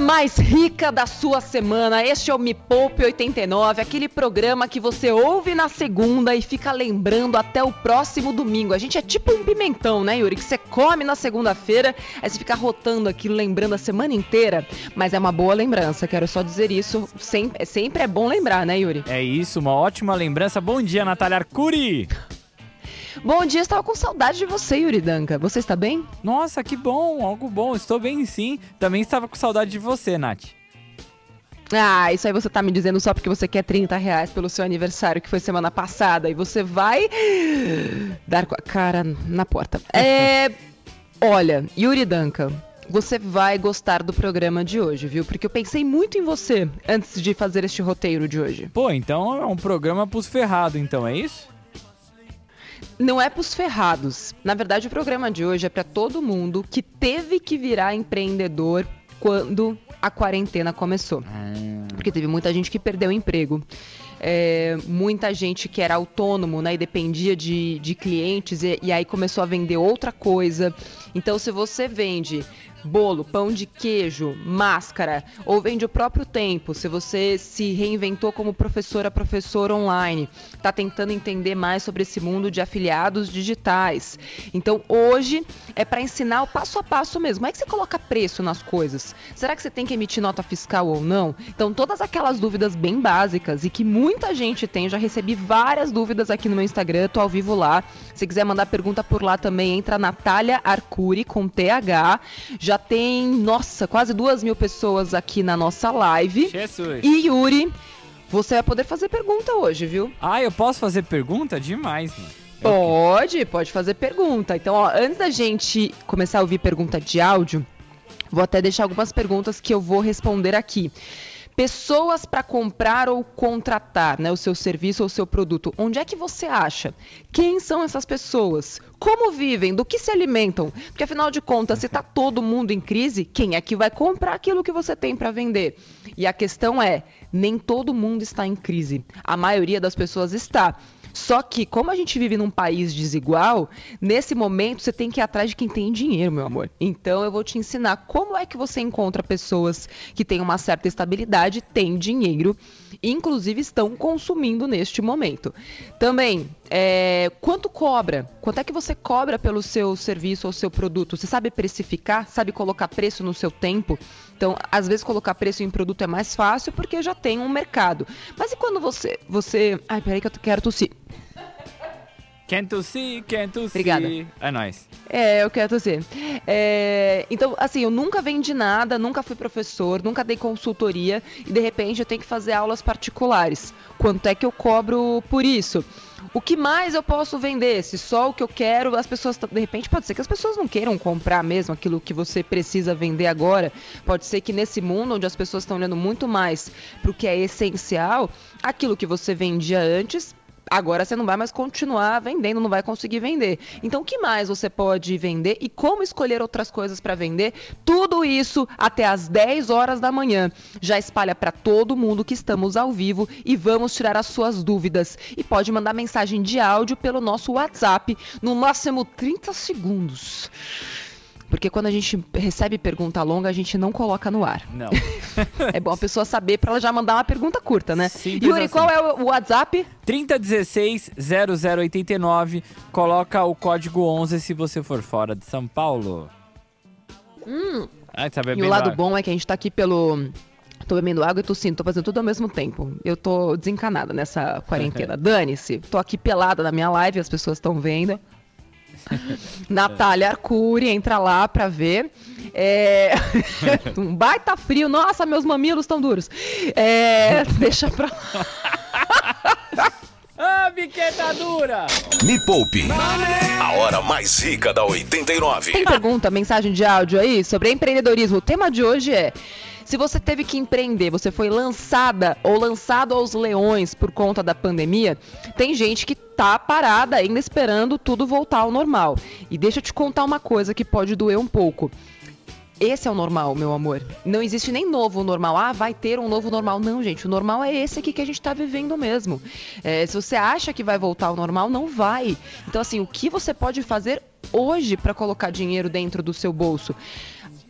Mais rica da sua semana. Este é o Me Poupe 89, aquele programa que você ouve na segunda e fica lembrando até o próximo domingo. A gente é tipo um pimentão, né, Yuri? Que você come na segunda-feira, aí você fica rotando aquilo, lembrando a semana inteira. Mas é uma boa lembrança, quero só dizer isso. Sempre, sempre é bom lembrar, né, Yuri? É isso, uma ótima lembrança. Bom dia, Natália Arcuri! Bom dia, estava com saudade de você, Yuri Danca. Você está bem? Nossa, que bom, algo bom. Estou bem sim. Também estava com saudade de você, Nath. Ah, isso aí você tá me dizendo só porque você quer 30 reais pelo seu aniversário, que foi semana passada, e você vai dar com a cara na porta. É. Olha, Yuri Danca, você vai gostar do programa de hoje, viu? Porque eu pensei muito em você antes de fazer este roteiro de hoje. Pô, então é um programa pros ferrados, então, é isso? Não é pros ferrados. Na verdade, o programa de hoje é para todo mundo que teve que virar empreendedor quando a quarentena começou. Porque teve muita gente que perdeu o emprego. É, muita gente que era autônomo né, e dependia de, de clientes e, e aí começou a vender outra coisa. Então, se você vende bolo, pão de queijo, máscara, ou vende o próprio tempo, se você se reinventou como professora, professor online, está tentando entender mais sobre esse mundo de afiliados digitais. Então, hoje é para ensinar o passo a passo mesmo. Como é que você coloca preço nas coisas? Será que você tem que emitir nota fiscal ou não? Então, todas aquelas dúvidas bem básicas e que muita gente tem, já recebi várias dúvidas aqui no meu Instagram, tô ao vivo lá. Se quiser mandar pergunta por lá também, entra Natália Arcuri com TH. Já tem, nossa, quase duas mil pessoas aqui na nossa live. Jesus. E Yuri, você vai poder fazer pergunta hoje, viu? Ah, eu posso fazer pergunta? Demais, mano. Pode, pode fazer pergunta. Então, ó, antes da gente começar a ouvir pergunta de áudio, vou até deixar algumas perguntas que eu vou responder aqui. Pessoas para comprar ou contratar né, o seu serviço ou o seu produto, onde é que você acha? Quem são essas pessoas? Como vivem? Do que se alimentam? Porque afinal de contas, se está todo mundo em crise, quem é que vai comprar aquilo que você tem para vender? E a questão é, nem todo mundo está em crise. A maioria das pessoas está. Só que, como a gente vive num país desigual, nesse momento você tem que ir atrás de quem tem dinheiro, meu amor. Então eu vou te ensinar como é que você encontra pessoas que têm uma certa estabilidade, têm dinheiro, inclusive estão consumindo neste momento. Também, é, quanto cobra? Quanto é que você cobra pelo seu serviço ou seu produto? Você sabe precificar? Sabe colocar preço no seu tempo? Então, às vezes colocar preço em produto é mais fácil porque já tem um mercado. Mas e quando você, você, ai, peraí que eu quero tossir. Can't to see, can't to Obrigada. É nóis. É, eu quero tossir. É, então, assim, eu nunca vendi nada, nunca fui professor, nunca dei consultoria e de repente eu tenho que fazer aulas particulares. Quanto é que eu cobro por isso? O que mais eu posso vender? Se só o que eu quero, as pessoas. De repente, pode ser que as pessoas não queiram comprar mesmo aquilo que você precisa vender agora. Pode ser que nesse mundo onde as pessoas estão olhando muito mais para o que é essencial, aquilo que você vendia antes agora você não vai mais continuar vendendo, não vai conseguir vender. Então, o que mais você pode vender e como escolher outras coisas para vender? Tudo isso até às 10 horas da manhã. Já espalha para todo mundo que estamos ao vivo e vamos tirar as suas dúvidas. E pode mandar mensagem de áudio pelo nosso WhatsApp, no máximo 30 segundos. Porque quando a gente recebe pergunta longa, a gente não coloca no ar. Não. É bom a pessoa saber para ela já mandar uma pergunta curta, né? Simples Yuri, assim. qual é o WhatsApp? 3016 0089. Coloca o código 11 se você for fora de São Paulo. Hum, Ah, tá E bebendo o lado água. bom é que a gente tá aqui pelo. Tô bebendo água e tossindo, tô fazendo tudo ao mesmo tempo. Eu tô desencanada nessa quarentena. Dane-se. Tô aqui pelada na minha live, as pessoas estão vendo. Natália Arcuri, entra lá pra ver. É... um baita frio. Nossa, meus mamilos estão duros. É... Deixa pra lá. Ah, biqueta dura! Me Poupe. A hora mais rica da 89. Tem pergunta, mensagem de áudio aí sobre empreendedorismo. O tema de hoje é: se você teve que empreender, você foi lançada ou lançado aos leões por conta da pandemia, tem gente que tá parada ainda esperando tudo voltar ao normal. E deixa eu te contar uma coisa que pode doer um pouco. Esse é o normal, meu amor. Não existe nem novo normal. Ah, vai ter um novo normal. Não, gente. O normal é esse aqui que a gente tá vivendo mesmo. É, se você acha que vai voltar ao normal, não vai. Então, assim, o que você pode fazer hoje para colocar dinheiro dentro do seu bolso?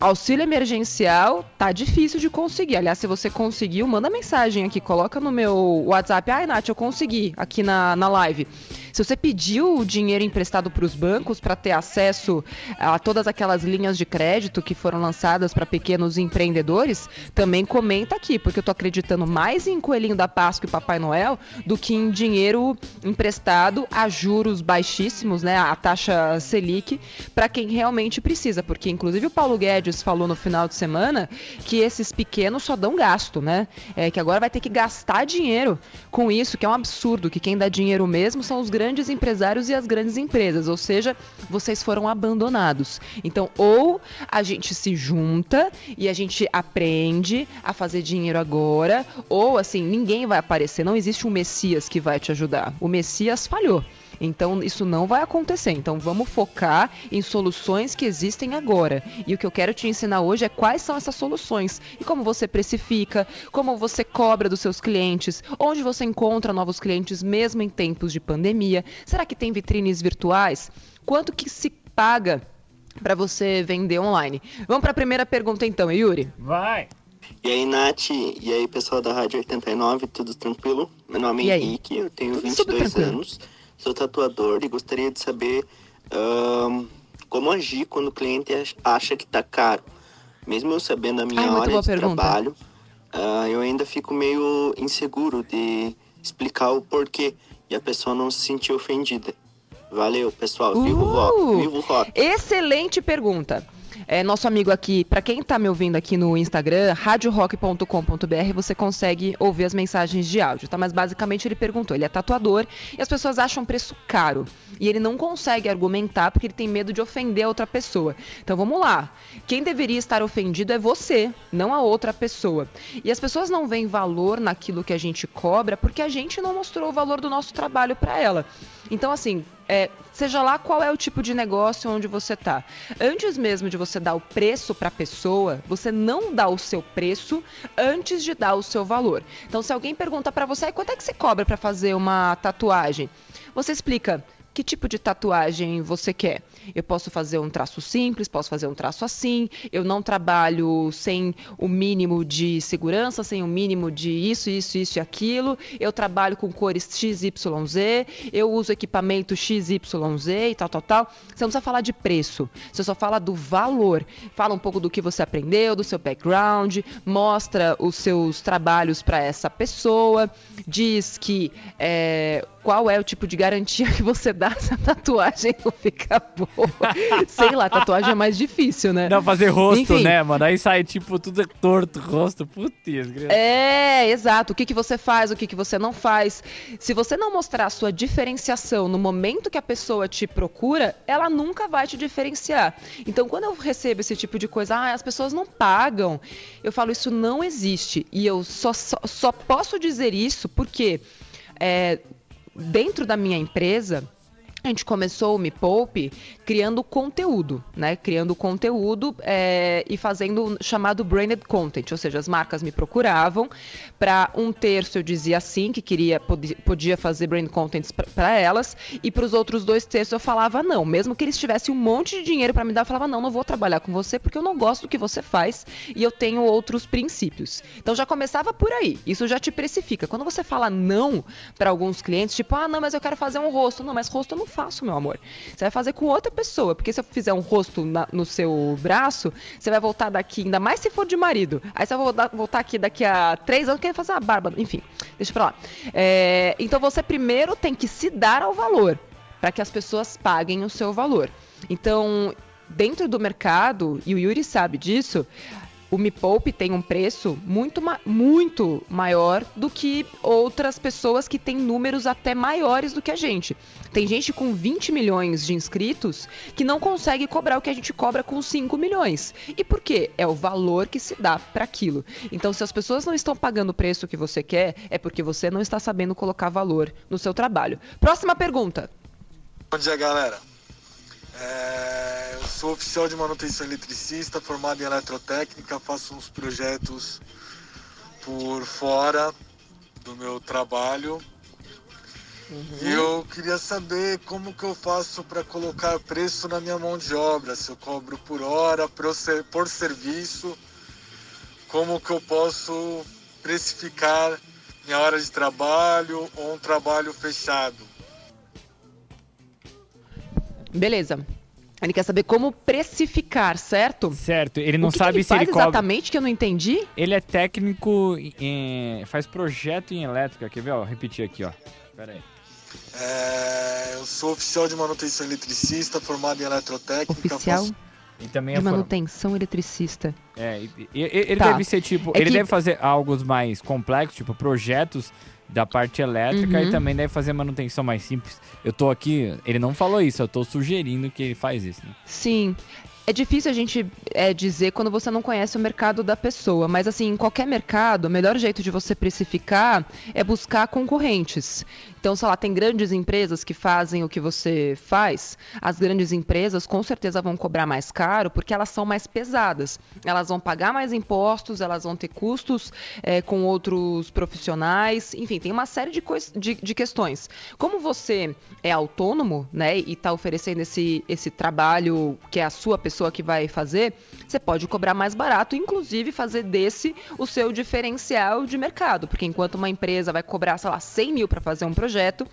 Auxílio emergencial tá difícil de conseguir. Aliás, se você conseguiu, manda mensagem aqui, coloca no meu WhatsApp. Ai, Nath, eu consegui aqui na, na live. Se você pediu o dinheiro emprestado para os bancos para ter acesso a todas aquelas linhas de crédito que foram lançadas para pequenos empreendedores, também comenta aqui, porque eu tô acreditando mais em Coelhinho da Páscoa e Papai Noel do que em dinheiro emprestado a juros baixíssimos, né, a taxa Selic, para quem realmente precisa, porque inclusive o Paulo Guedes falou no final de semana que esses pequenos só dão gasto, né? É, que agora vai ter que gastar dinheiro com isso, que é um absurdo, que quem dá dinheiro mesmo são os grandes empresários e as grandes empresas, ou seja, vocês foram abandonados. Então, ou a gente se junta e a gente aprende a fazer dinheiro agora, ou assim, ninguém vai aparecer, não existe um Messias que vai te ajudar. O Messias falhou. Então isso não vai acontecer. Então vamos focar em soluções que existem agora. E o que eu quero te ensinar hoje é quais são essas soluções e como você precifica, como você cobra dos seus clientes, onde você encontra novos clientes mesmo em tempos de pandemia. Será que tem vitrines virtuais? Quanto que se paga para você vender online? Vamos para a primeira pergunta então, Yuri. Vai. E aí, Nath, e aí, pessoal da Rádio 89, tudo tranquilo? Meu nome é Henrique, eu tenho 22 anos sou tatuador e gostaria de saber um, como agir quando o cliente acha que está caro. Mesmo eu sabendo a minha Ai, hora de pergunta. trabalho, uh, eu ainda fico meio inseguro de explicar o porquê e a pessoa não se sentir ofendida. Valeu, pessoal. Viva uh, rock. Viva o rock. Excelente pergunta é, nosso amigo aqui, para quem está me ouvindo aqui no Instagram, radiorock.com.br, você consegue ouvir as mensagens de áudio, tá? Mas basicamente ele perguntou, ele é tatuador e as pessoas acham preço caro. E ele não consegue argumentar porque ele tem medo de ofender a outra pessoa. Então vamos lá. Quem deveria estar ofendido é você, não a outra pessoa. E as pessoas não veem valor naquilo que a gente cobra porque a gente não mostrou o valor do nosso trabalho para ela. Então, assim, é, seja lá qual é o tipo de negócio onde você está. Antes mesmo de você dar o preço para a pessoa, você não dá o seu preço antes de dar o seu valor. Então, se alguém pergunta para você, quanto é que você cobra para fazer uma tatuagem? Você explica que tipo de tatuagem você quer. Eu posso fazer um traço simples, posso fazer um traço assim. Eu não trabalho sem o mínimo de segurança, sem o mínimo de isso, isso, isso e aquilo. Eu trabalho com cores XYZ. Eu uso equipamento XYZ e tal, tal, tal. Você não precisa falar de preço. Você só fala do valor. Fala um pouco do que você aprendeu, do seu background, mostra os seus trabalhos para essa pessoa, diz que é, qual é o tipo de garantia que você dá se a tatuagem não ficar boa. Sei lá, tatuagem é mais difícil, né? Não, fazer rosto, Enfim. né, mano? Aí sai, tipo, tudo é torto, rosto, putz. É, exato. O que, que você faz, o que, que você não faz. Se você não mostrar a sua diferenciação no momento que a pessoa te procura, ela nunca vai te diferenciar. Então, quando eu recebo esse tipo de coisa, ah, as pessoas não pagam, eu falo, isso não existe. E eu só, só, só posso dizer isso porque. É, dentro da minha empresa, a gente começou o Me Poupe criando conteúdo, né? Criando conteúdo é, e fazendo chamado branded content, ou seja, as marcas me procuravam para um terço eu dizia sim que queria podia fazer brand content para elas e para os outros dois terços eu falava não, mesmo que eles tivessem um monte de dinheiro para me dar, eu falava não, não vou trabalhar com você porque eu não gosto do que você faz e eu tenho outros princípios. Então já começava por aí. Isso já te precifica. Quando você fala não para alguns clientes, tipo ah não, mas eu quero fazer um rosto, não, mas rosto eu não faço, meu amor. Você vai fazer com outra pessoa, porque se eu fizer um rosto na, no seu braço, você vai voltar daqui, ainda mais se for de marido. Aí você vai voltar, voltar aqui daqui a três anos querendo fazer uma barba. Enfim, deixa pra lá. É, então você primeiro tem que se dar ao valor, para que as pessoas paguem o seu valor. Então, dentro do mercado, e o Yuri sabe disso, o Me Poupe tem um preço muito, muito maior do que outras pessoas que têm números até maiores do que a gente. Tem gente com 20 milhões de inscritos que não consegue cobrar o que a gente cobra com 5 milhões. E por quê? É o valor que se dá para aquilo. Então, se as pessoas não estão pagando o preço que você quer, é porque você não está sabendo colocar valor no seu trabalho. Próxima pergunta. Bom dia, galera. É, sou oficial de manutenção eletricista, formado em eletrotécnica, faço uns projetos por fora do meu trabalho. Uhum. E eu queria saber como que eu faço para colocar preço na minha mão de obra, se eu cobro por hora, por serviço, como que eu posso precificar minha hora de trabalho ou um trabalho fechado. Beleza. Ele quer saber como precificar, certo? Certo. Ele não que sabe que ele se faz ele cobra. exatamente que eu não entendi. Ele é técnico em... faz projeto em elétrica. Quer ver? Ó, repetir aqui, ó. Pera aí. É, eu sou oficial de manutenção eletricista, formado em eletrotécnica. Oficial faço... E também de é manutenção eletricista. É, e- e- ele Tá. deve ser tipo. É ele que- deve fazer algo mais complexo, tipo projetos da parte elétrica Uhum. e também deve fazer manutenção mais simples. Eu tô aqui, ele não falou isso, eu tô sugerindo que ele faz isso. Né? Sim. É difícil a gente é, dizer quando você não conhece o mercado da pessoa, mas assim, em qualquer mercado, o melhor jeito de você precificar é buscar concorrentes. Então, sei lá, tem grandes empresas que fazem o que você faz. As grandes empresas com certeza vão cobrar mais caro porque elas são mais pesadas. Elas vão pagar mais impostos, elas vão ter custos é, com outros profissionais, enfim, tem uma série de, de, de questões. Como você é autônomo, né, e está oferecendo esse, esse trabalho que é a sua pessoa que vai fazer, você pode cobrar mais barato, inclusive fazer desse o seu diferencial de mercado, porque enquanto uma empresa vai cobrar, sei lá, 100 mil para fazer um projeto, projeto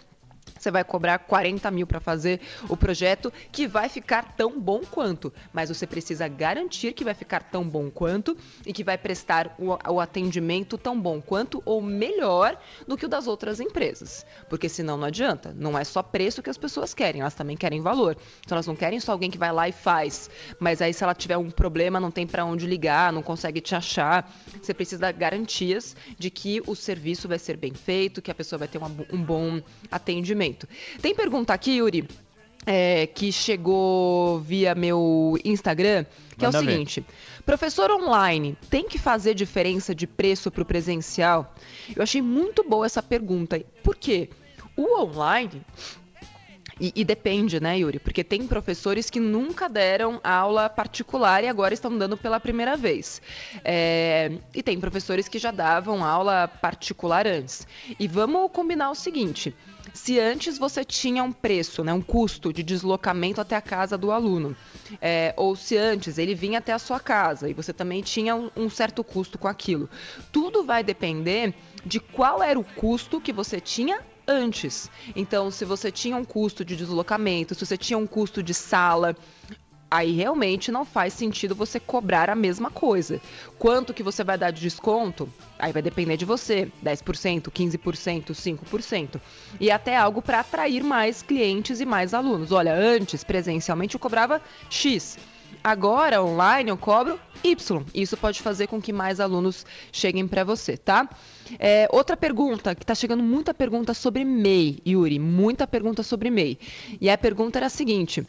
você vai cobrar 40 mil para fazer o projeto, que vai ficar tão bom quanto. Mas você precisa garantir que vai ficar tão bom quanto e que vai prestar o, o atendimento tão bom quanto ou melhor do que o das outras empresas. Porque senão não adianta. Não é só preço que as pessoas querem, elas também querem valor. Então elas não querem só alguém que vai lá e faz. Mas aí se ela tiver um problema, não tem para onde ligar, não consegue te achar. Você precisa dar garantias de que o serviço vai ser bem feito, que a pessoa vai ter uma um bom atendimento. Tem pergunta aqui, Yuri, é, que chegou via meu Instagram, que é Manda o ver. seguinte: professor online tem que fazer diferença de preço para o presencial? Eu achei muito boa essa pergunta. Por quê? O online e, e depende, né, Yuri? Porque tem professores que nunca deram aula particular e agora estão dando pela primeira vez. É, e tem professores que já davam aula particular antes. E vamos combinar o seguinte: se antes você tinha um preço, né, um custo de deslocamento até a casa do aluno, é, ou se antes ele vinha até a sua casa e você também tinha um, um certo custo com aquilo, tudo vai depender de qual era o custo que você tinha antes. Então, se você tinha um custo de deslocamento, se você tinha um custo de sala, aí realmente não faz sentido você cobrar a mesma coisa. Quanto que você vai dar de desconto? Aí vai depender de você, 10%, 15%, 5%. E até algo para atrair mais clientes e mais alunos. Olha, antes presencialmente eu cobrava X. Agora, online, eu cobro Y. Isso pode fazer com que mais alunos cheguem para você, tá? É, outra pergunta, que tá chegando muita pergunta sobre MEI, Yuri. Muita pergunta sobre MEI. E a pergunta era a seguinte.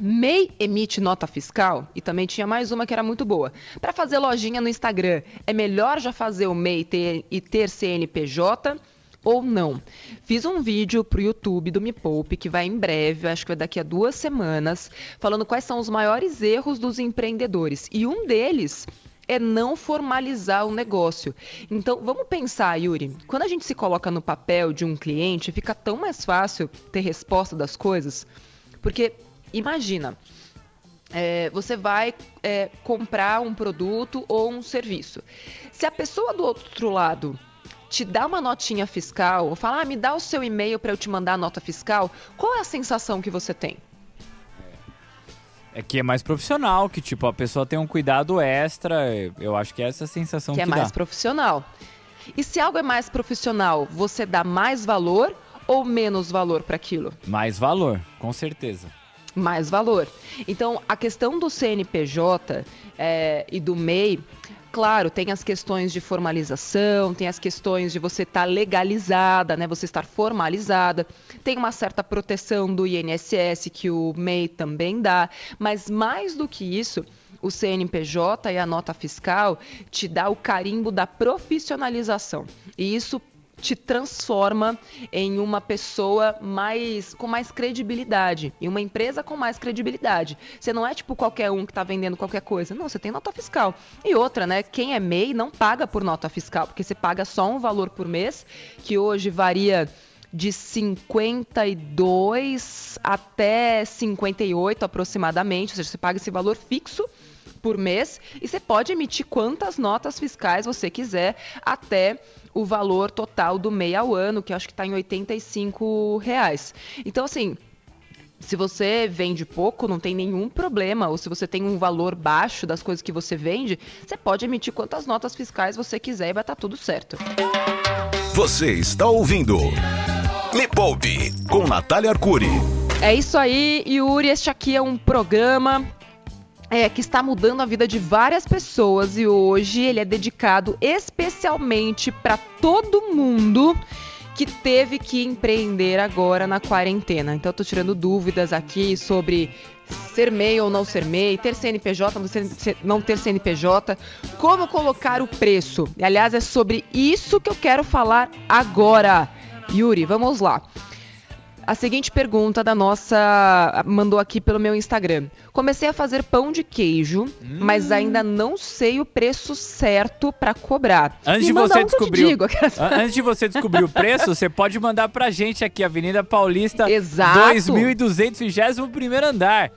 MEI emite nota fiscal? E também tinha mais uma que era muito boa. Para fazer lojinha no Instagram, é melhor já fazer o MEI e ter CNPJ? ou não. Fiz um vídeo pro YouTube do Me Poupe, que vai em breve, acho que vai daqui a duas semanas, falando quais são os maiores erros dos empreendedores. E um deles é não formalizar o negócio. Então, vamos pensar, Yuri, quando a gente se coloca no papel de um cliente, fica tão mais fácil ter resposta das coisas, porque imagina, é, você vai é, comprar um produto ou um serviço. Se a pessoa do outro lado te dá uma notinha fiscal, ou fala, ah, me dá o seu e-mail para eu te mandar a nota fiscal, qual é a sensação que você tem? É que é mais profissional, que tipo, a pessoa tem um cuidado extra. Eu acho que é essa a sensação que que, é mais dá. profissional. E se algo é mais profissional, você dá mais valor ou menos valor para aquilo? Mais valor, com certeza. Mais valor. Então, a questão do CNPJ é, e do MEI, claro, tem as questões de formalização, tem as questões de você estar legalizada, né, você estar formalizada, tem uma certa proteção do INSS que o MEI também dá, mas mais do que isso, o CNPJ e a nota fiscal te dá o carimbo da profissionalização. E isso te transforma em uma pessoa mais com mais credibilidade, em uma empresa com mais credibilidade. Você não é tipo qualquer um que está vendendo qualquer coisa. Não, você tem nota fiscal. E outra, né? Quem é MEI não paga por nota fiscal, porque você paga só um valor por mês, que hoje varia de 52 até 58 aproximadamente, ou seja, você paga esse valor fixo por mês e você pode emitir quantas notas fiscais você quiser até o valor total do MEI ao ano, que acho que está em 85 reais. Então, assim, se você vende pouco, não tem nenhum problema. Ou se você tem um valor baixo das coisas que você vende, você pode emitir quantas notas fiscais você quiser e vai estar tá tudo certo. Você está ouvindo Me Poupe com Natália Arcuri. É isso aí, Yuri. Este aqui é um programa é, que está mudando a vida de várias pessoas e hoje ele é dedicado especialmente para todo mundo que teve que empreender agora na quarentena. Então eu tirando dúvidas aqui sobre ser MEI ou não ser MEI, ter CNPJ, não ter CNPJ, como colocar o preço. E, aliás, é sobre isso que eu quero falar agora. Yuri, vamos lá. A seguinte pergunta da nossa mandou aqui pelo meu Instagram. Comecei a fazer pão de queijo, hum. mas ainda não sei o preço certo para cobrar. Antes de você descobrir, antes de você descobrir o preço, você pode mandar pra gente aqui Avenida Paulista, Exato. 2221 primeiro andar.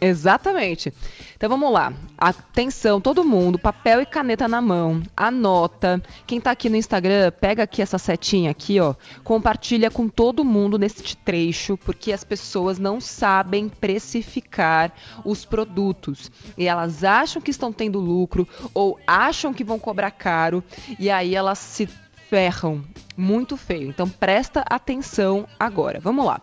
Exatamente. Então vamos lá. Atenção, todo mundo, papel e caneta na mão. Anota. Quem tá aqui no Instagram, pega aqui essa setinha aqui, ó. Compartilha com todo mundo neste trecho, porque as pessoas não sabem precificar os produtos. E elas acham que estão tendo lucro ou acham que vão cobrar caro e aí elas se ferram muito feio. Então presta atenção agora. Vamos lá.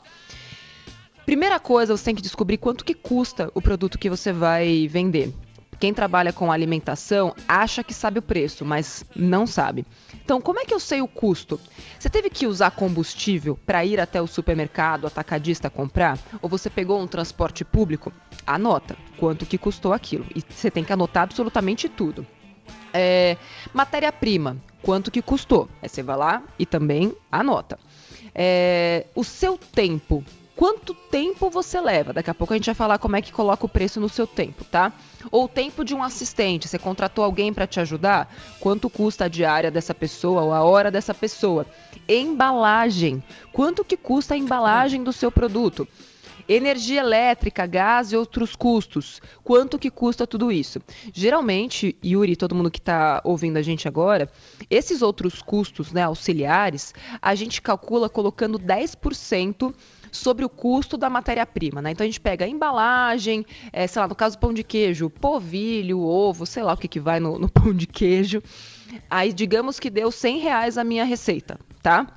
Primeira coisa, você tem que descobrir quanto que custa o produto que você vai vender. Quem trabalha com alimentação acha que sabe o preço, mas não sabe. Então, como é que eu sei o custo? Você teve que usar combustível para ir até o supermercado, atacadista comprar? Ou você pegou um transporte público? Anota quanto que custou aquilo. E você tem que anotar absolutamente tudo. É, Matéria-prima, quanto que custou? Aí você vai lá e também anota. É, o seu tempo, quanto tempo você leva. Daqui a pouco a gente vai falar como é que coloca o preço no seu tempo, tá? Ou o tempo de um assistente. Você contratou alguém para te ajudar? Quanto custa a diária dessa pessoa ou a hora dessa pessoa? Embalagem. Quanto que custa a embalagem do seu produto? Energia elétrica, gás e outros custos. Quanto que custa tudo isso? Geralmente, Yuri, todo mundo que está ouvindo a gente agora, esses outros custos né, auxiliares, a gente calcula colocando 10% sobre o custo da matéria-prima, né? Então a gente pega a embalagem, é, sei lá, no caso pão de queijo, povilho, ovo, sei lá o que, que vai no, no pão de queijo. Aí digamos que deu 100 reais a minha receita, tá?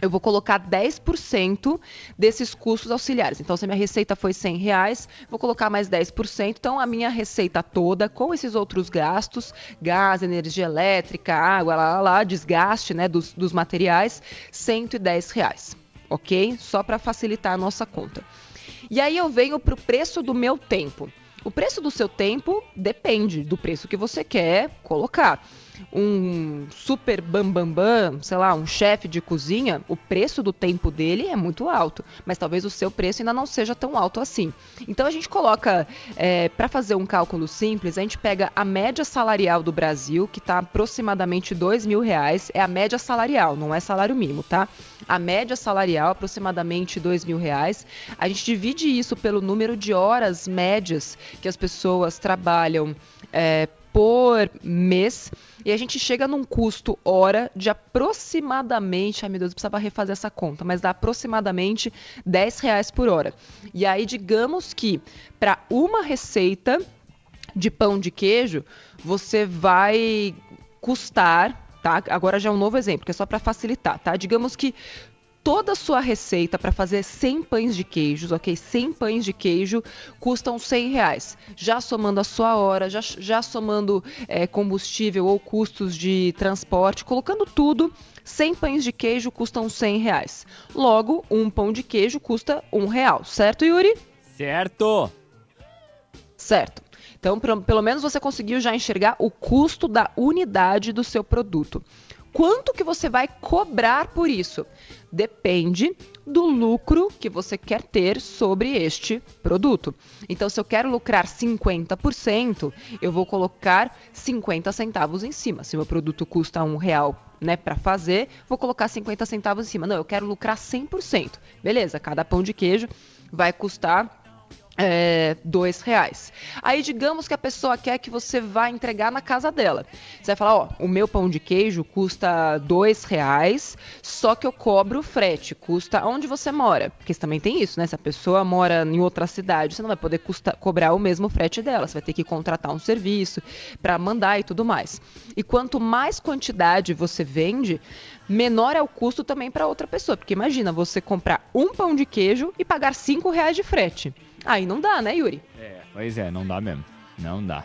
eu vou colocar 10% desses custos auxiliares. Então, se a minha receita foi 100 reais, vou colocar mais 10%. Então, a minha receita toda, com esses outros gastos, gás, energia elétrica, água, lá, lá, lá desgaste né, dos, dos materiais, 110 reais ok? Só para facilitar a nossa conta. E aí eu venho para o preço do meu tempo. O preço do seu tempo depende do preço que você quer colocar um super bambambam, bam, bam, sei lá, um chefe de cozinha, o preço do tempo dele é muito alto, mas talvez o seu preço ainda não seja tão alto assim. Então a gente coloca, é, para fazer um cálculo simples, a gente pega a média salarial do Brasil, que está aproximadamente dois mil reais, é a média salarial, não é salário mínimo, tá? A média salarial, aproximadamente dois mil reais. A gente divide isso pelo número de horas médias que as pessoas trabalham é, por mês e a gente chega num custo hora de aproximadamente, ai meu Deus, eu precisava refazer essa conta, mas dá aproximadamente 10 reais por hora. E aí, digamos que para uma receita de pão de queijo, você vai custar, tá? Agora já é um novo exemplo, que é só para facilitar, tá? Digamos que toda a sua receita para fazer 100 pães de queijos, ok? 100 pães de queijo custam 100 reais. Já somando a sua hora, já, já somando é, combustível ou custos de transporte, colocando tudo, 100 pães de queijo custam 100 reais. Logo, um pão de queijo custa um real, certo, Yuri? Certo! Certo. Então, pelo menos você conseguiu já enxergar o custo da unidade do seu produto. quanto que você vai cobrar por isso? Depende do lucro que você quer ter sobre este produto. Então, se eu quero lucrar 50%, eu vou colocar 50 centavos em cima. Se meu produto custa um real né, para fazer, vou colocar 50 centavos em cima. Não, eu quero lucrar 100%. Beleza, cada pão de queijo vai custar é, dois reais. Aí digamos que a pessoa quer que você vá entregar na casa dela. Você vai falar, ó, o meu pão de queijo custa dois reais, só que eu cobro frete, custa onde você mora. Porque também tem isso, né? Se a pessoa mora em outra cidade, você não vai poder custa, cobrar o mesmo frete dela. Você vai ter que contratar um serviço para mandar e tudo mais. E quanto mais quantidade você vende, menor é o custo também para outra pessoa. Porque imagina você comprar um pão de queijo e pagar cinco reais de frete. Aí não dá, né, Yuri? É, pois é, não dá mesmo. Não dá.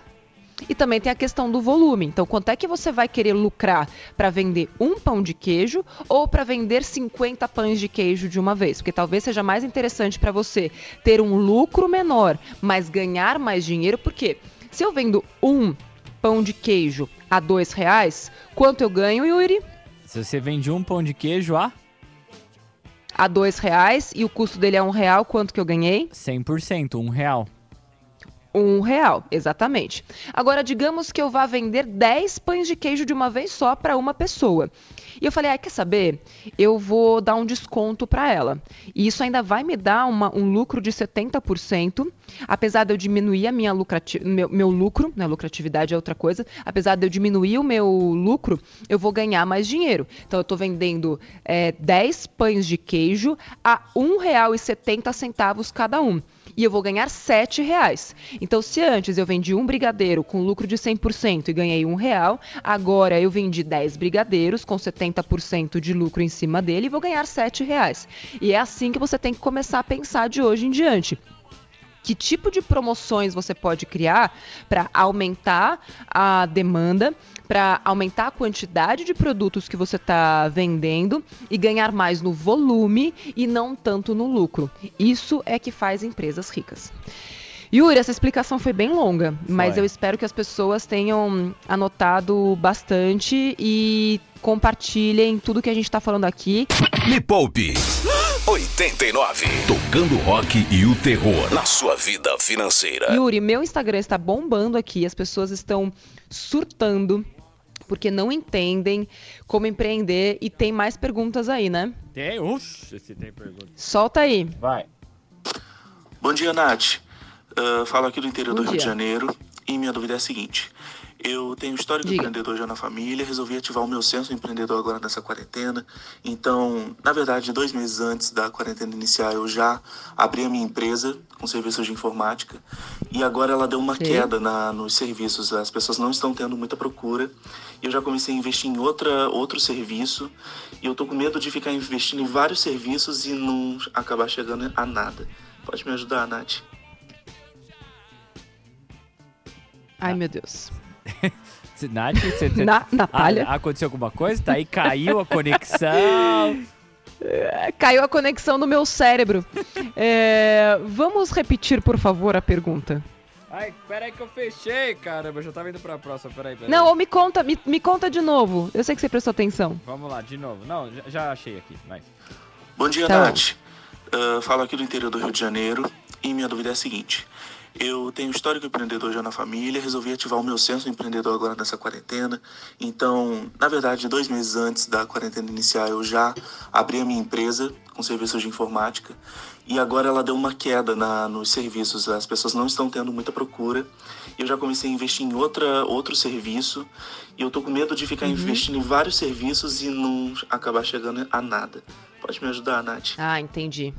E também tem a questão do volume. Então, quanto é que você vai querer lucrar para vender um pão de queijo ou para vender 50 pães de queijo de uma vez? Porque talvez seja mais interessante para você ter um lucro menor, mas ganhar mais dinheiro. Porque se eu vendo um pão de queijo a dois reais, quanto eu ganho, Yuri? Se você vende um pão de queijo a a dois reais e o custo dele é um real, quanto que eu ganhei? 100%, um real. Um real, exatamente. Agora, digamos que eu vá vender 10 pães de queijo de uma vez só para uma pessoa. E eu falei, ah, quer saber? Eu vou dar um desconto para ela. E isso ainda vai me dar uma, um lucro de 70%, apesar de eu diminuir a minha lucrati meu, meu lucro, né? Lucratividade é outra coisa. Apesar de eu diminuir o meu lucro, eu vou ganhar mais dinheiro. Então eu estou vendendo é, 10 pães de queijo a R$ 1,70 cada um e eu vou ganhar R$ reais. Então, se antes eu vendi um brigadeiro com lucro de 100% e ganhei um real, agora eu vendi 10 brigadeiros com 70% de lucro em cima dele e vou ganhar R$ reais. E é assim que você tem que começar a pensar de hoje em diante que tipo de promoções você pode criar para aumentar a demanda, para aumentar a quantidade de produtos que você está vendendo e ganhar mais no volume e não tanto no lucro. Isso é que faz empresas ricas. Yuri, essa explicação foi bem longa, mas foi. eu espero que as pessoas tenham anotado bastante e compartilhem tudo que a gente está falando aqui. Me Poupe 89. Tocando rock e o terror na sua vida financeira. Yuri, meu Instagram está bombando aqui, as pessoas estão surtando porque não entendem como empreender e tem mais perguntas aí, né? Tem, uff, se tem perguntas. Solta aí. Vai. Bom dia, Nath. Uh, falo aqui do interior Bom do dia. Rio de Janeiro e minha dúvida é a seguinte. Eu tenho histórico Diga. empreendedor já na família, resolvi ativar o meu senso empreendedor agora nessa quarentena. Então, na verdade, dois meses antes da quarentena iniciar, eu já abri a minha empresa com serviços de informática e agora ela deu uma Sim. queda na, nos serviços. As pessoas não estão tendo muita procura. Eu já comecei a investir em outra, outro serviço e eu tô com medo de ficar investindo em vários serviços e não acabar chegando a nada. Pode me ajudar, Nath? Ai, meu Deus. Nath, você, você... Na, Natália. Ah, aconteceu alguma coisa? Tá aí, caiu a conexão. É, caiu a conexão no meu cérebro. É, vamos repetir, por favor, a pergunta. Ai, peraí que eu fechei, caramba. Eu já tava indo pra próxima, peraí, peraí. Não, ou me conta, me, me conta de novo. Eu sei que você prestou atenção. Vamos lá, de novo. Não, já, já achei aqui, vai. Bom dia, tá Nath. Uh, falo aqui do interior do Rio de Janeiro e minha dúvida é a seguinte. Eu tenho histórico empreendedor já na família, resolvi ativar o meu senso empreendedor agora nessa quarentena. Então, na verdade, dois meses antes da quarentena iniciar, eu já abri a minha empresa com serviços de informática e agora ela deu uma queda na, nos serviços. As pessoas não estão tendo muita procura. Eu já comecei a investir em outra, outro serviço e eu tô com medo de ficar uhum. investindo em vários serviços e não acabar chegando a nada. Pode me ajudar, Nath? Ah, entendi.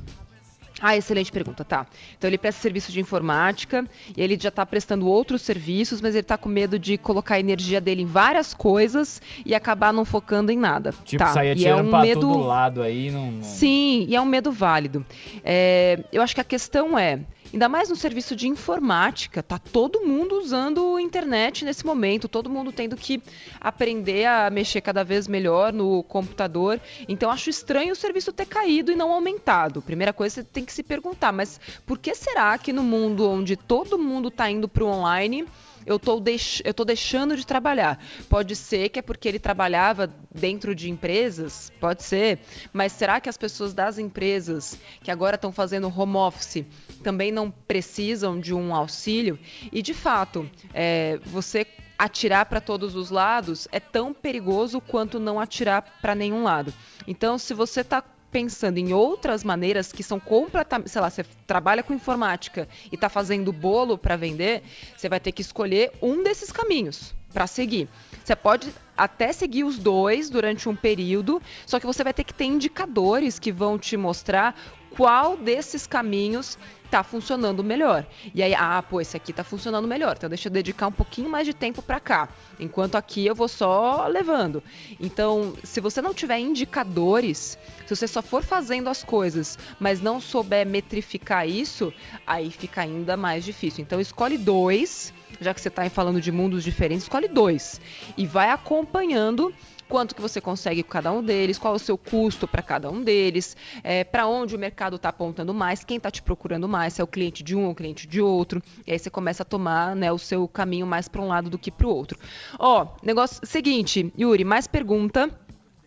Ah, excelente pergunta, tá. Então ele presta serviço de informática e ele já está prestando outros serviços, mas ele está com medo de colocar a energia dele em várias coisas e acabar não focando em nada. Tipo, tá. sair atirando é um pra medo... todo lado aí. Não, não... Sim, e é um medo válido. É... Eu acho que a questão é, Ainda mais no serviço de informática, tá todo mundo usando internet nesse momento, todo mundo tendo que aprender a mexer cada vez melhor no computador. Então acho estranho o serviço ter caído e não aumentado. Primeira coisa você tem que se perguntar, mas por que será que no mundo onde todo mundo está indo para o online eu tô, deix eu tô deixando de trabalhar. Pode ser que é porque ele trabalhava dentro de empresas, pode ser, mas será que as pessoas das empresas que agora estão fazendo home office também não precisam de um auxílio? E de fato, é, você atirar para todos os lados é tão perigoso quanto não atirar para nenhum lado. Então, se você está pensando em outras maneiras que são completamente, sei lá, você trabalha com informática e está fazendo bolo para vender, você vai ter que escolher um desses caminhos para seguir. Você pode até seguir os dois durante um período, só que você vai ter que ter indicadores que vão te mostrar qual desses caminhos está funcionando melhor. E aí, ah, pô, esse aqui está funcionando melhor, então deixa eu dedicar um pouquinho mais de tempo para cá, enquanto aqui eu vou só levando. Então, se você não tiver indicadores, se você só for fazendo as coisas, mas não souber metrificar isso, aí fica ainda mais difícil. Então, escolhe dois, já que você está falando de mundos diferentes, escolhe dois e vai acompanhando quanto que você consegue com cada um deles, qual é o seu custo para cada um deles, é, para onde o mercado está apontando mais, quem está te procurando mais, se é o cliente de um ou o cliente de outro. E aí você começa a tomar né, o seu caminho mais para um lado do que para o outro. Ó, negócio seguinte, Yuri, mais pergunta.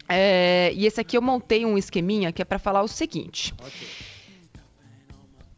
É, e esse aqui eu montei um esqueminha que é para falar o seguinte. Okay.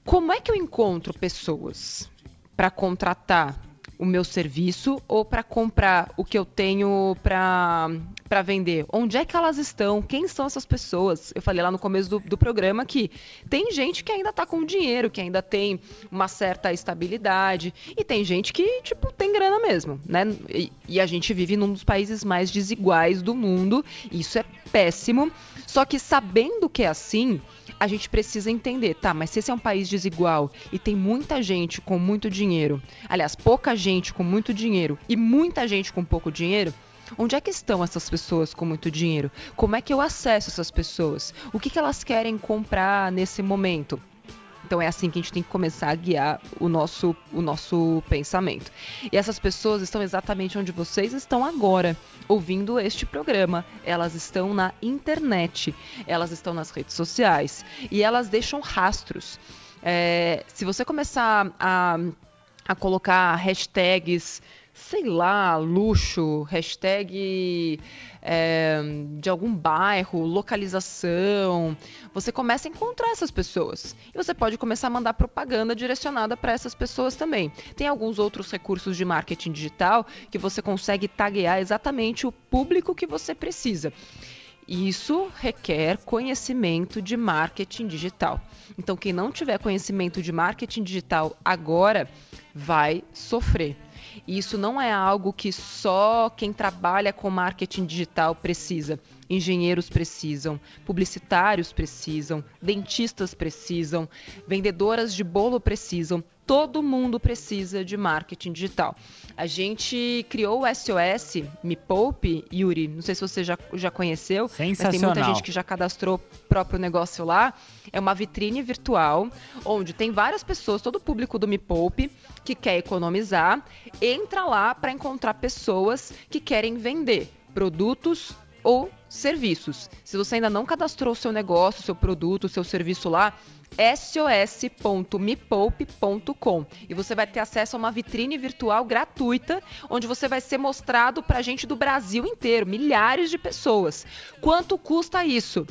Como é que eu encontro pessoas para contratar o meu serviço ou para comprar o que eu tenho para vender? Onde é que elas estão? Quem são essas pessoas? Eu falei lá no começo do, do programa que tem gente que ainda está com dinheiro, que ainda tem uma certa estabilidade, e tem gente que, tipo, tem grana mesmo, né? E, e a gente vive num dos países mais desiguais do mundo, isso é péssimo. Só que sabendo que é assim, a gente precisa entender, tá, mas se esse é um país desigual e tem muita gente com muito dinheiro, aliás, pouca gente com muito dinheiro e muita gente com pouco dinheiro, Onde é que estão essas pessoas com muito dinheiro? Como é que eu acesso essas pessoas? O que, que elas querem comprar nesse momento? Então é assim que a gente tem que começar a guiar o nosso, o nosso pensamento. E essas pessoas estão exatamente onde vocês estão agora, ouvindo este programa. Elas estão na internet, elas estão nas redes sociais e elas deixam rastros. É, se você começar a, a colocar hashtags sei lá, luxo, hashtag é, de algum bairro, localização, você começa a encontrar essas pessoas. E você pode começar a mandar propaganda direcionada para essas pessoas também. Tem alguns outros recursos de marketing digital que você consegue taguear exatamente o público que você precisa. Isso requer conhecimento de marketing digital. Então, quem não tiver conhecimento de marketing digital agora vai sofrer. E isso não é algo que só quem trabalha com marketing digital precisa. Engenheiros precisam, publicitários precisam, dentistas precisam, vendedoras de bolo precisam, todo mundo precisa de marketing digital. A gente criou o SOS Me Poupe, Yuri, não sei se você já, já conheceu, mas tem muita gente que já cadastrou o próprio negócio lá. É uma vitrine virtual, onde tem várias pessoas, todo o público do Me Poupe, que quer economizar, entra lá para encontrar pessoas que querem vender produtos ou serviços. Se você ainda não cadastrou seu negócio, seu produto, seu serviço lá, sos.mepoupe.com e você vai ter acesso a uma vitrine virtual gratuita onde você vai ser mostrado para gente do Brasil inteiro, milhares de pessoas. Quanto custa isso?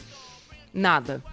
Nada.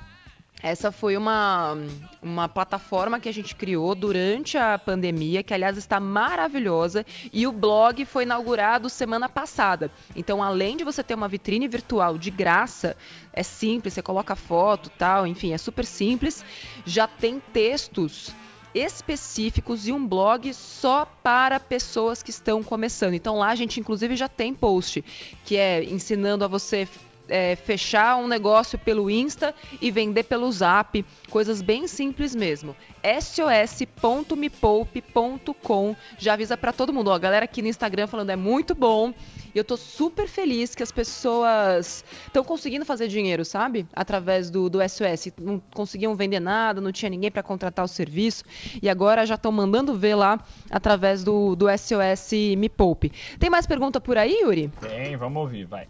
Essa foi uma, uma plataforma que a gente criou durante a pandemia, que aliás está maravilhosa, e o blog foi inaugurado semana passada. Então, além de você ter uma vitrine virtual de graça, é simples, você coloca foto, tal, enfim, é super simples. Já tem textos específicos e um blog só para pessoas que estão começando. Então lá a gente inclusive já tem post que é ensinando a você é, fechar um negócio pelo Insta e vender pelo Zap, coisas bem simples mesmo. sos.mepoupe.com já avisa para todo mundo. Ó, a galera aqui no Instagram falando é muito bom. E eu tô super feliz que as pessoas estão conseguindo fazer dinheiro, sabe? Através do, do SOS. Não conseguiam vender nada, não tinha ninguém para contratar o serviço. E agora já estão mandando ver lá através do, do SOS Me Poupe. Tem mais pergunta por aí, Yuri? Tem, vamos ouvir, vai.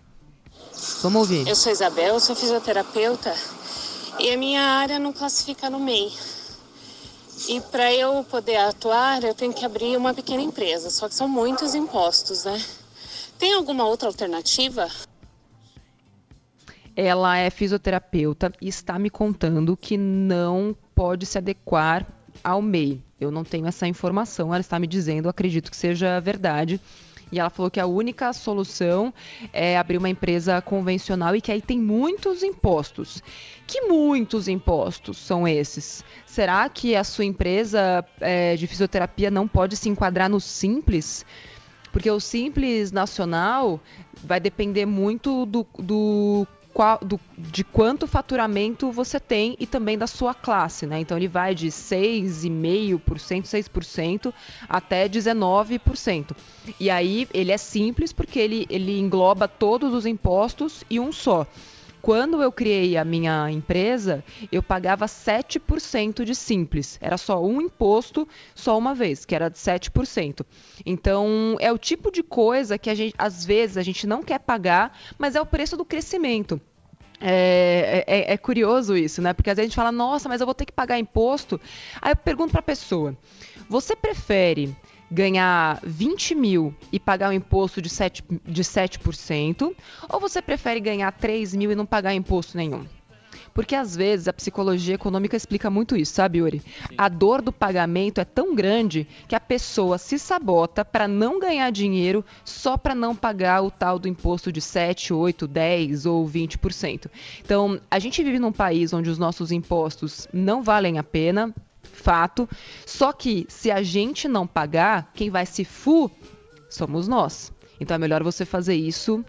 Vamos ouvir. Eu sou Isabel, sou fisioterapeuta e a minha área não classifica no MEI. E para eu poder atuar, eu tenho que abrir uma pequena empresa, só que são muitos impostos, né? Tem alguma outra alternativa? Ela é fisioterapeuta e está me contando que não pode se adequar ao MEI. Eu não tenho essa informação, ela está me dizendo, acredito que seja verdade. E ela falou que a única solução é abrir uma empresa convencional e que aí tem muitos impostos. Que muitos impostos são esses? Será que a sua empresa é, de fisioterapia não pode se enquadrar no simples? Porque o simples nacional vai depender muito do, do qual, do, de quanto faturamento você tem e também da sua classe, né? Então ele vai de 6,5%, 6% até 19%. E aí ele é simples porque ele, ele engloba todos os impostos e um só. Quando eu criei a minha empresa, eu pagava 7% de simples. Era só um imposto, só uma vez, que era de 7%. Então, é o tipo de coisa que a gente, às vezes a gente não quer pagar, mas é o preço do crescimento. É, é, é, curioso isso, né? Porque às vezes a gente fala, nossa, mas eu vou ter que pagar imposto. Aí eu pergunto para a pessoa: você prefere ganhar 20 mil e pagar um imposto de 7%, de 7% ou você prefere ganhar 3 mil e não pagar imposto nenhum? Porque às vezes a psicologia econômica explica muito isso, sabe, Yuri? Sim. A dor do pagamento é tão grande que a pessoa se sabota para não ganhar dinheiro só para não pagar o tal do imposto de 7, 8, 10 ou 20%. Então, a gente vive num país onde os nossos impostos não valem a pena, fato. Só que se a gente não pagar, quem vai se fu somos nós. Então é melhor você fazer isso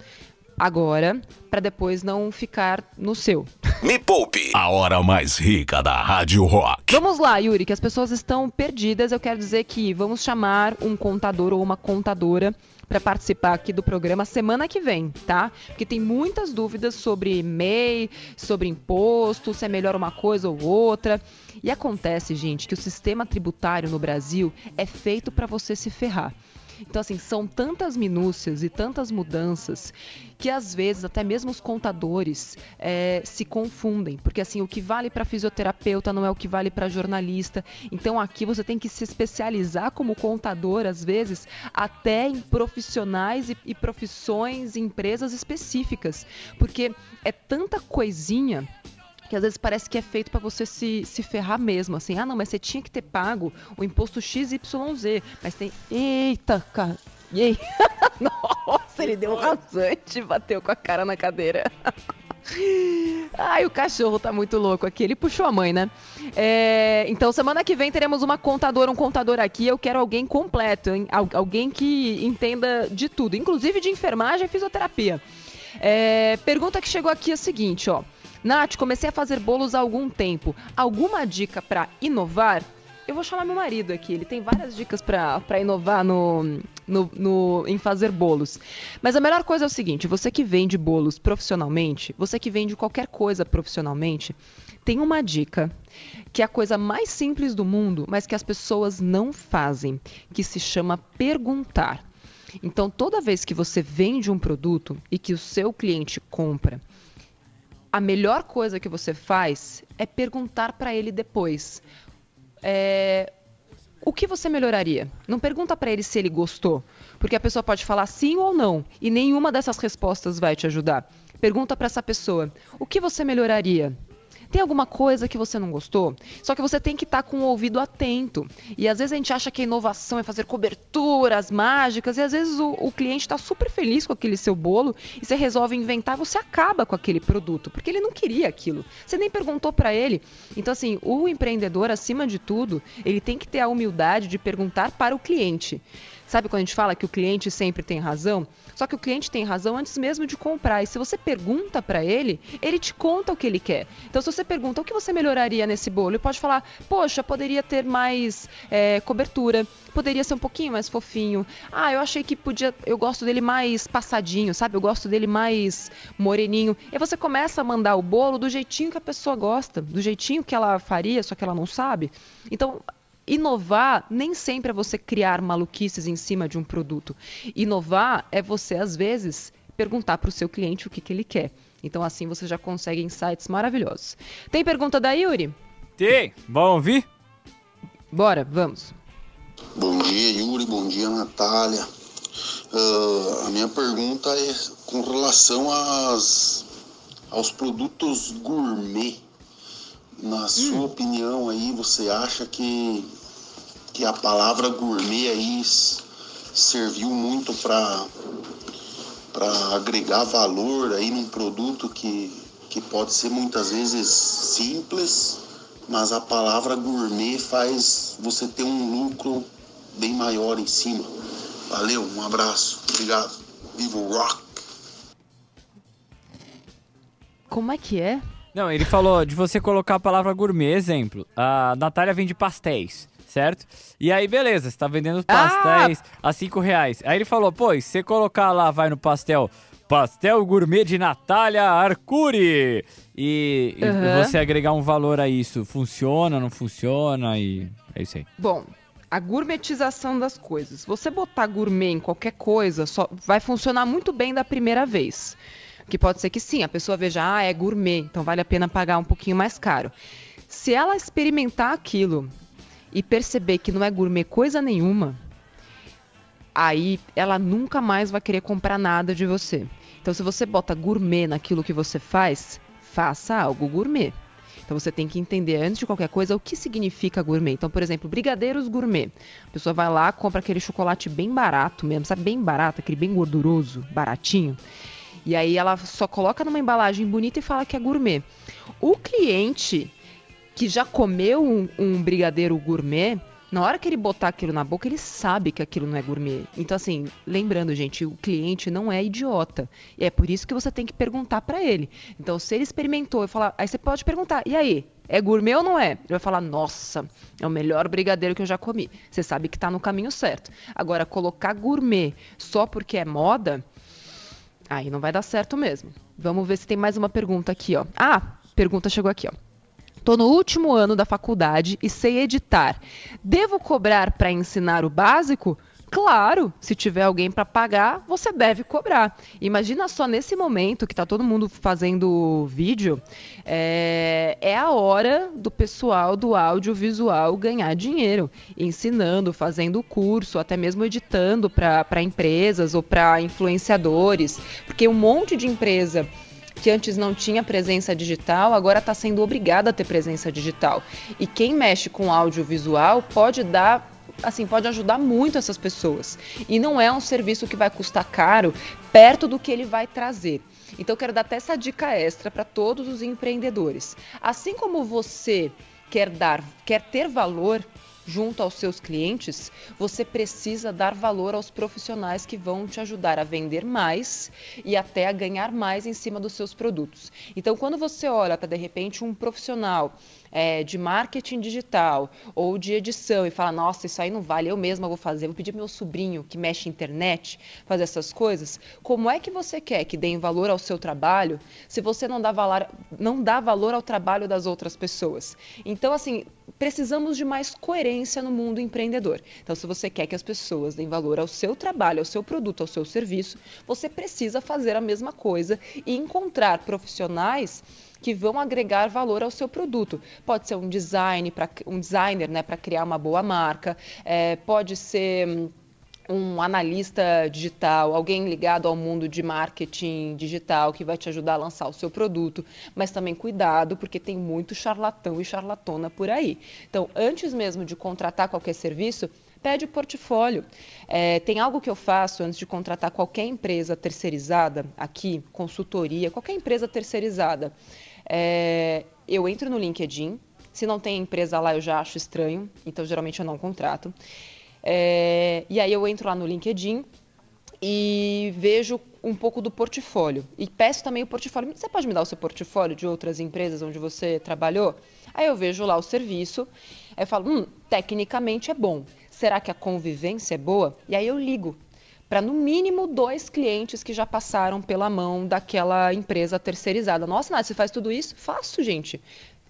agora para depois não ficar no seu. Me poupe! A hora mais rica da Rádio Rock. Vamos lá, Yuri, que as pessoas estão perdidas. Eu quero dizer que vamos chamar um contador ou uma contadora para participar aqui do programa semana que vem, tá? Porque tem muitas dúvidas sobre MEI, sobre imposto, se é melhor uma coisa ou outra. E acontece, gente, que o sistema tributário no Brasil é feito para você se ferrar. Então, assim, são tantas minúcias e tantas mudanças que às vezes até mesmo os contadores é, se confundem, porque assim o que vale para fisioterapeuta não é o que vale para jornalista. Então aqui você tem que se especializar como contador às vezes até em profissionais e, e profissões, empresas específicas, porque é tanta coisinha que às vezes parece que é feito para você se, se ferrar mesmo, assim, ah não, mas você tinha que ter pago o imposto XYZ, mas tem, eita, cara, e aí? Nossa, ele deu um rasante, bateu com a cara na cadeira. Ai, o cachorro tá muito louco aqui. Ele puxou a mãe, né? É, então, semana que vem teremos uma contadora, um contador aqui. Eu quero alguém completo, hein? alguém que entenda de tudo, inclusive de enfermagem e fisioterapia. É, pergunta que chegou aqui é a seguinte, ó. Nath, comecei a fazer bolos há algum tempo. Alguma dica para inovar? Eu vou chamar meu marido aqui, ele tem várias dicas para inovar no, no, no, em fazer bolos. Mas a melhor coisa é o seguinte: você que vende bolos profissionalmente, você que vende qualquer coisa profissionalmente, tem uma dica que é a coisa mais simples do mundo, mas que as pessoas não fazem, que se chama perguntar. Então, toda vez que você vende um produto e que o seu cliente compra, a melhor coisa que você faz é perguntar para ele depois. É, o que você melhoraria? Não pergunta para ele se ele gostou, porque a pessoa pode falar sim ou não, e nenhuma dessas respostas vai te ajudar. Pergunta para essa pessoa: o que você melhoraria? Tem alguma coisa que você não gostou? Só que você tem que estar tá com o ouvido atento. E às vezes a gente acha que a inovação é fazer coberturas mágicas, e às vezes o, o cliente está super feliz com aquele seu bolo e você resolve inventar, você acaba com aquele produto, porque ele não queria aquilo. Você nem perguntou para ele. Então, assim, o empreendedor, acima de tudo, ele tem que ter a humildade de perguntar para o cliente. Sabe quando a gente fala que o cliente sempre tem razão? Só que o cliente tem razão antes mesmo de comprar. E se você pergunta para ele, ele te conta o que ele quer. Então, se você pergunta o que você melhoraria nesse bolo, ele pode falar: Poxa, poderia ter mais é, cobertura, poderia ser um pouquinho mais fofinho. Ah, eu achei que podia. Eu gosto dele mais passadinho, sabe? Eu gosto dele mais moreninho. E você começa a mandar o bolo do jeitinho que a pessoa gosta, do jeitinho que ela faria, só que ela não sabe. Então, Inovar nem sempre é você criar maluquices em cima de um produto. Inovar é você, às vezes, perguntar para o seu cliente o que, que ele quer. Então, assim, você já consegue insights maravilhosos. Tem pergunta da Yuri? Tem. Vamos ouvir? Bora, vamos. Bom dia, Yuri. Bom dia, Natália. Uh, a minha pergunta é com relação às, aos produtos gourmet. Na sua hum. opinião aí, você acha que, que a palavra gourmet aí serviu muito para para agregar valor aí num produto que, que pode ser muitas vezes simples, mas a palavra gourmet faz você ter um lucro bem maior em cima. Valeu, um abraço, obrigado. Viva o rock! Como é que é? Não, ele falou de você colocar a palavra gourmet, exemplo. A Natália vende pastéis certo? E aí, beleza, você tá vendendo pastéis ah! a 5 reais. Aí ele falou, pô, se você colocar lá, vai no pastel, pastel gourmet de Natália Arcuri, e, uhum. e você agregar um valor a isso, funciona, não funciona, e é isso aí. Bom, a gourmetização das coisas. Você botar gourmet em qualquer coisa só vai funcionar muito bem da primeira vez. Que pode ser que sim, a pessoa veja, ah, é gourmet, então vale a pena pagar um pouquinho mais caro. Se ela experimentar aquilo e perceber que não é gourmet coisa nenhuma, aí ela nunca mais vai querer comprar nada de você. Então, se você bota gourmet naquilo que você faz, faça algo gourmet. Então você tem que entender, antes de qualquer coisa, o que significa gourmet. Então, por exemplo, brigadeiros gourmet. A pessoa vai lá, compra aquele chocolate bem barato mesmo, sabe? Bem barato, aquele bem gorduroso, baratinho. E aí ela só coloca numa embalagem bonita e fala que é gourmet. O cliente que já comeu um, um brigadeiro gourmet, na hora que ele botar aquilo na boca, ele sabe que aquilo não é gourmet. Então, assim, lembrando, gente, o cliente não é idiota. E é por isso que você tem que perguntar para ele. Então, se ele experimentou e falar, aí você pode perguntar, e aí? É gourmet ou não é? Ele vai falar, nossa, é o melhor brigadeiro que eu já comi. Você sabe que tá no caminho certo. Agora, colocar gourmet só porque é moda, aí não vai dar certo mesmo. Vamos ver se tem mais uma pergunta aqui, ó. Ah, pergunta chegou aqui, ó. Estou no último ano da faculdade e sei editar. Devo cobrar para ensinar o básico? Claro, se tiver alguém para pagar, você deve cobrar. Imagina só nesse momento que está todo mundo fazendo vídeo, é, é, a hora do pessoal do audiovisual ganhar dinheiro, ensinando, fazendo curso, até mesmo editando para empresas ou para influenciadores, porque um monte de empresa que antes não tinha presença digital, agora está sendo obrigada a ter presença digital. E quem mexe com audiovisual pode dar assim, pode ajudar muito essas pessoas. E não é um serviço que vai custar caro perto do que ele vai trazer. Então, quero dar até essa dica extra para todos os empreendedores. Assim como você quer dar, quer ter valor, junto aos seus clientes, você precisa dar valor aos profissionais que vão te ajudar a vender mais e até a ganhar mais em cima dos seus produtos. Então, quando você olha para de repente um profissional é, de marketing digital ou de edição e fala, nossa, isso aí não vale, eu mesma vou fazer, vou pedir meu sobrinho que mexe internet fazer essas coisas, como é que você quer que deem valor ao seu trabalho se você não dá valor, não dá valor ao trabalho das outras pessoas? Então, assim, precisamos de mais coerência no mundo empreendedor. Então, se você quer que as pessoas deem valor ao seu trabalho, ao seu produto, ao seu serviço, você precisa fazer a mesma coisa e encontrar profissionais que vão agregar valor ao seu produto. Pode ser um design para um designer, né, para criar uma boa marca. É, pode ser hum, um analista digital, alguém ligado ao mundo de marketing digital que vai te ajudar a lançar o seu produto, mas também cuidado porque tem muito charlatão e charlatona por aí. Então, antes mesmo de contratar qualquer serviço, pede o portfólio. É, tem algo que eu faço antes de contratar qualquer empresa terceirizada aqui, consultoria, qualquer empresa terceirizada. É, eu entro no LinkedIn. Se não tem empresa lá, eu já acho estranho. Então, geralmente, eu não contrato. É, e aí, eu entro lá no LinkedIn e vejo um pouco do portfólio. E peço também o portfólio. Você pode me dar o seu portfólio de outras empresas onde você trabalhou? Aí eu vejo lá o serviço. Aí eu falo, hum, tecnicamente é bom. Será que a convivência é boa? E aí eu ligo para no mínimo dois clientes que já passaram pela mão daquela empresa terceirizada. Nossa, Nath, você faz tudo isso? Faço, gente.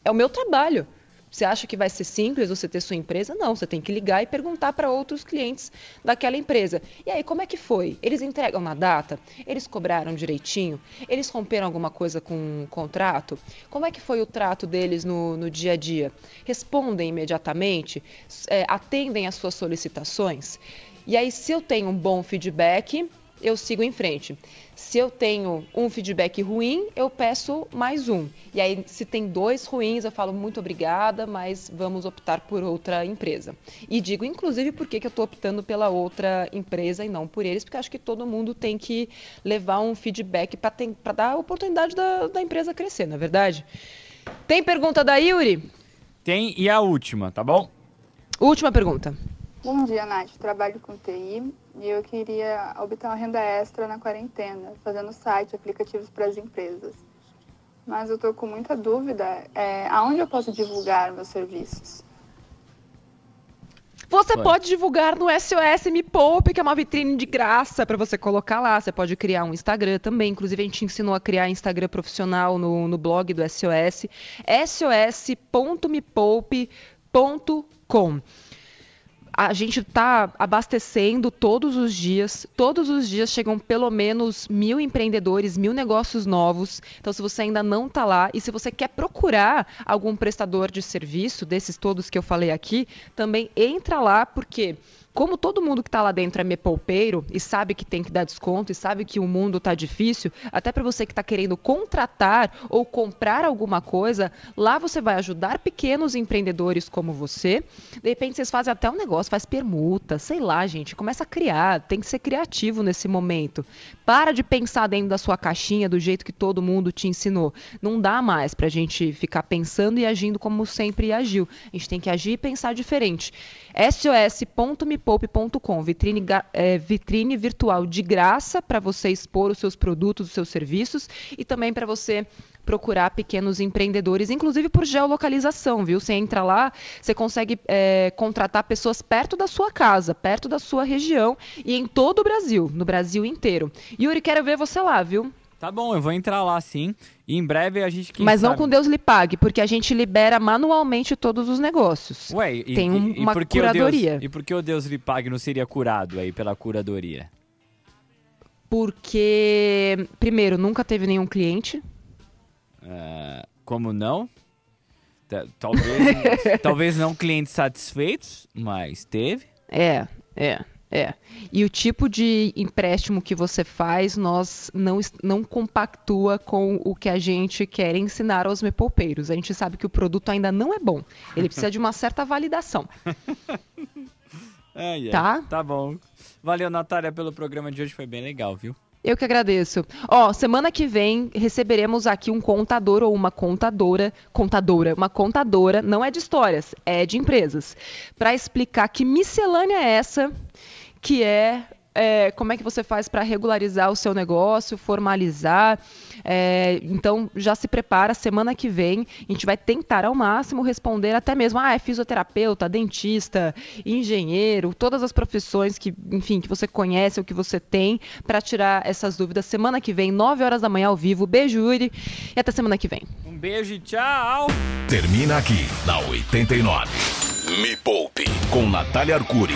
É o meu trabalho. Você acha que vai ser simples você ter sua empresa? Não, você tem que ligar e perguntar para outros clientes daquela empresa. E aí, como é que foi? Eles entregam na data? Eles cobraram direitinho? Eles romperam alguma coisa com o contrato? Como é que foi o trato deles no, no dia a dia? Respondem imediatamente? É, atendem às suas solicitações? E aí, se eu tenho um bom feedback, eu sigo em frente. Se eu tenho um feedback ruim, eu peço mais um. E aí, se tem dois ruins, eu falo muito obrigada, mas vamos optar por outra empresa. E digo, inclusive, por que, eu estou optando pela outra empresa e não por eles, porque acho que todo mundo tem que levar um feedback para dar a oportunidade da, da empresa crescer, na é verdade? Tem pergunta da Yuri? Tem, e a última, tá bom? Última pergunta. Bom dia, Nath. Trabalho com TI e eu queria obter uma renda extra na quarentena, fazendo site, aplicativos para as empresas. Mas eu estou com muita dúvida, é, aonde eu posso divulgar meus serviços? Você pode divulgar no SOS Me Poupe, que é uma vitrine de graça para você colocar lá. Você pode criar um Instagram também. Inclusive, a gente ensinou a criar Instagram profissional no, no blog do SOS. sos.mepoupe.com a gente está abastecendo todos os dias. Todos os dias chegam pelo menos mil empreendedores, mil negócios novos. Então, se você ainda não está lá e se você quer procurar algum prestador de serviço, desses todos que eu falei aqui, também entra lá, porque como todo mundo que está lá dentro é mepolpeiro e sabe que tem que dar desconto e sabe que o mundo está difícil, até para você que está querendo contratar ou comprar alguma coisa, lá você vai ajudar pequenos empreendedores como você. De repente vocês fazem até um negócio, faz permuta, sei lá, gente, começa a criar, tem que ser criativo nesse momento. Para de pensar dentro da sua caixinha do jeito que todo mundo te ensinou. Não dá mais para a gente ficar pensando e agindo como sempre agiu. A gente tem que agir e pensar diferente. sos.mepoupe.com, vitrine, é, vitrine virtual de graça para você expor os seus produtos, os seus serviços e também para você procurar pequenos empreendedores, inclusive por geolocalização, viu? Você entra lá, você consegue é, contratar pessoas perto da sua casa, perto da sua região e em todo o Brasil, no Brasil inteiro. Yuri, quero ver você lá, viu? Tá bom, eu vou entrar lá sim. E em breve a gente. Mas sabe... não com Deus lhe pague, porque a gente libera manualmente todos os negócios. Ué, e, tem um, e, uma curadoria. Deus, e por que o Deus lhe pague não seria curado aí pela curadoria? Porque, primeiro, nunca teve nenhum cliente. Uh, como não? Talvez, talvez não clientes satisfeitos, mas teve. É, é. É. E o tipo de empréstimo que você faz, nós não, não compactua com o que a gente quer ensinar aos mepolpeiros. A gente sabe que o produto ainda não é bom. Ele precisa de uma certa validação. É, Tá? Tá bom. Valeu, Natália, pelo programa de hoje. Foi bem legal, viu? Eu que agradeço. Ó, semana que vem receberemos aqui um contador ou uma contadora, contadora, uma contadora, não é de histórias, é de empresas, para explicar que miscelânea é essa que é, é como é que você faz para regularizar o seu negócio, formalizar. É, então já se prepara, semana que vem a gente vai tentar ao máximo responder até mesmo, ah, é fisioterapeuta, dentista, engenheiro, todas as profissões que, enfim, que você conhece ou que você tem para tirar essas dúvidas. Semana que vem, 9 horas da manhã ao vivo. Beijo, Yuri, e até semana que vem. Um beijo e tchau. Termina aqui na 89. Me Poupe com Natália Arcuri.